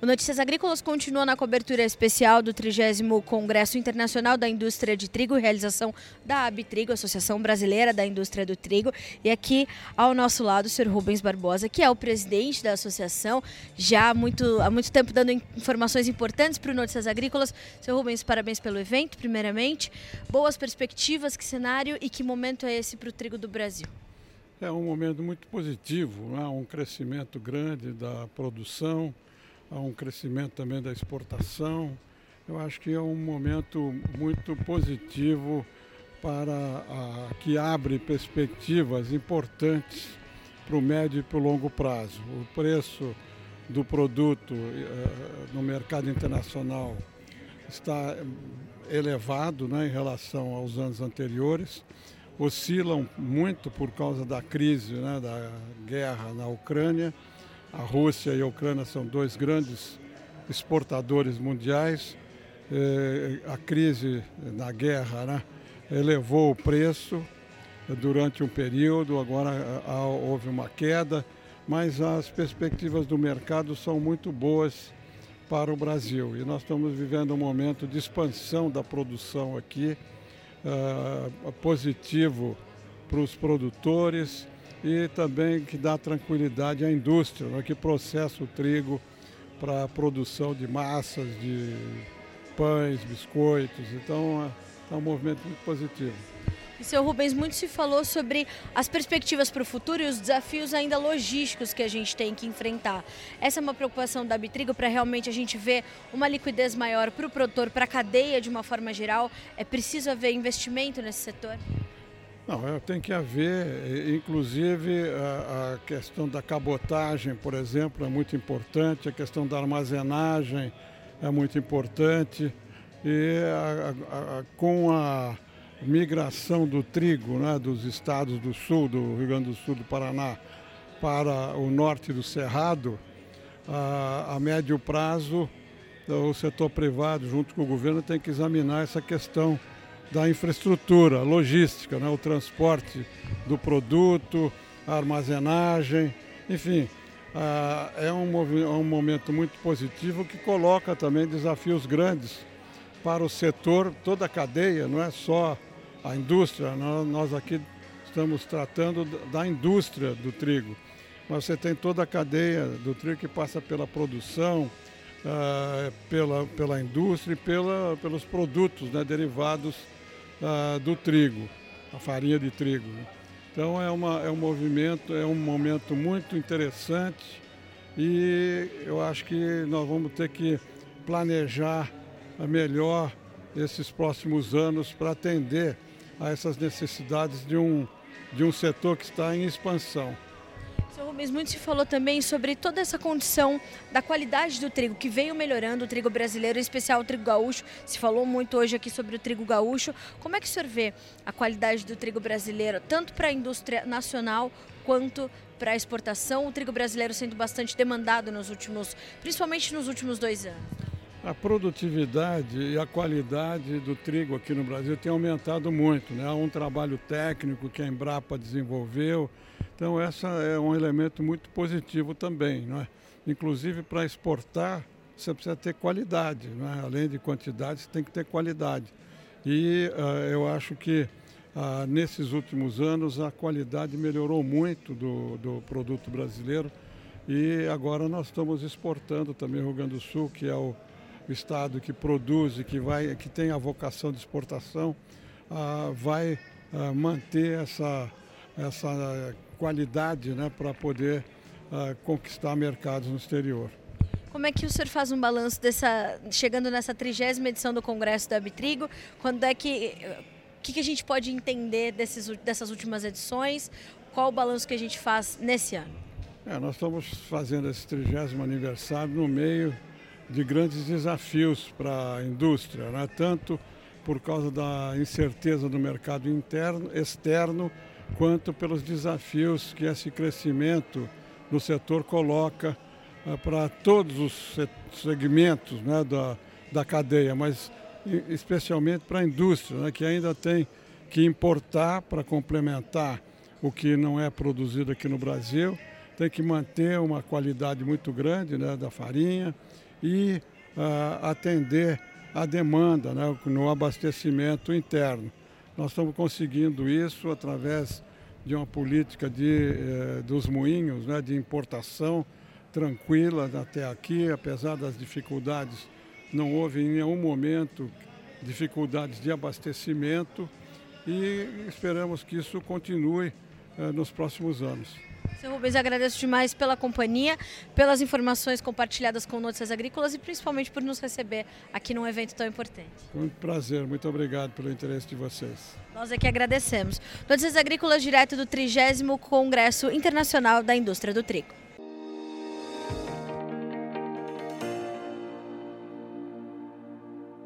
O Notícias Agrícolas continua na cobertura especial do 30 Congresso Internacional da Indústria de Trigo, realização da Abitrigo, Associação Brasileira da Indústria do Trigo. E aqui ao nosso lado o senhor Rubens Barbosa, que é o presidente da associação, já há muito, há muito tempo dando informações importantes para o Notícias Agrícolas. Senhor Rubens, parabéns pelo evento, primeiramente. Boas perspectivas, que cenário e que momento é esse para o trigo do Brasil? É um momento muito positivo, há um crescimento grande da produção, há um crescimento também da exportação. Eu acho que é um momento muito positivo para a, que abre perspectivas importantes para o médio e para o longo prazo. O preço do produto eh, no mercado internacional está elevado né, em relação aos anos anteriores oscilam muito por causa da crise, né, da guerra na Ucrânia. A Rússia e a Ucrânia são dois grandes exportadores mundiais. Eh, a crise na guerra né, elevou o preço durante um período, agora houve uma queda, mas as perspectivas do mercado são muito boas para o Brasil. E nós estamos vivendo um momento de expansão da produção aqui uh, positivo para os produtores e também que dá tranquilidade à indústria, né, que processa o trigo para a produção de massas, de pães, biscoitos. Então é, é um movimento muito positivo. E, seu Rubens, muito se falou sobre as perspectivas para o futuro e os desafios ainda logísticos que a gente tem que enfrentar. Essa é uma preocupação da Bitrigo para realmente a gente ver uma liquidez maior para o produtor, para a cadeia de uma forma geral. É preciso haver investimento nesse setor? Não, tem que haver, inclusive a, a, questão da cabotagem, por exemplo, é muito importante, a questão da armazenagem é muito importante e a, com a migração do trigo né, dos estados do sul, do Rio Grande do Sul, do Paraná, para o norte do Cerrado, a, a médio prazo, o setor privado, junto com o governo, tem que examinar essa questão da infraestrutura, logística, né, o transporte do produto, a armazenagem, enfim. é um, é um momento muito positivo que coloca também desafios grandes para o setor, toda a cadeia, não é só a indústria, nós aqui estamos tratando da indústria do trigo, mas você tem toda a cadeia do trigo que passa pela produção, uh, pela, pela indústria e pela, pelos produtos né, derivados do trigo, a farinha de trigo. Então é, uma, é um movimento, é um momento muito interessante e eu acho que nós vamos ter que planejar melhor esses próximos anos para atender a essas necessidades de um, de um setor que está em expansão. Senhor Rubens, muito se falou também sobre toda essa condição da qualidade do trigo, que veio melhorando, o trigo brasileiro, em especial o trigo gaúcho. Se falou muito hoje aqui sobre o trigo gaúcho. Como é que o senhor vê a qualidade do trigo brasileiro, tanto para a indústria nacional quanto para a exportação? O trigo brasileiro sendo bastante demandado nos últimos, principalmente nos últimos dois anos. A produtividade e a qualidade do trigo aqui no Brasil tem aumentado muito. Né? Há um trabalho técnico que a Embrapa desenvolveu. Então, esse é um elemento muito positivo também. Não é? Inclusive, para exportar, você precisa ter qualidade. É? Além de quantidade, você tem que ter qualidade. E uh, eu acho que uh, nesses últimos anos a qualidade melhorou muito do, do produto brasileiro. E agora nós estamos exportando também o Rio Grande do Sul, que é o o estado que produz e que, vai, que tem a vocação de exportação ah, vai ah, manter essa, essa qualidade né, para poder ah, conquistar mercados no exterior. Como é que o senhor faz um balanço dessa, chegando nessa trigésima edição do Congresso da Abitrigo? Quando é que, o que, que a gente pode entender desses, dessas últimas edições? Qual o balanço que a gente faz nesse ano? É, nós estamos fazendo esse trigésimo aniversário no meio de grandes desafios para a indústria, né? tanto por causa da incerteza do mercado interno, externo, quanto pelos desafios que esse crescimento do setor coloca uh, para todos os segmentos né, da, da cadeia, mas especialmente para a indústria, né, que ainda tem que importar para complementar o que não é produzido aqui no Brasil, tem que manter uma qualidade muito grande né, da farinha, e uh, atender a demanda né, no abastecimento interno. Nós estamos conseguindo isso através de uma política de, eh, dos moinhos, né, de importação tranquila até aqui, apesar das dificuldades, não houve em nenhum momento dificuldades de abastecimento e esperamos que isso continue eh, nos próximos anos. Seu Rubens, agradeço demais pela companhia, pelas informações compartilhadas com Notícias Agrícolas e principalmente por nos receber aqui num evento tão importante. Foi um prazer, muito obrigado pelo interesse de vocês. Nós é que agradecemos. Notícias Agrícolas direto do 30 Congresso Internacional da Indústria do Trigo.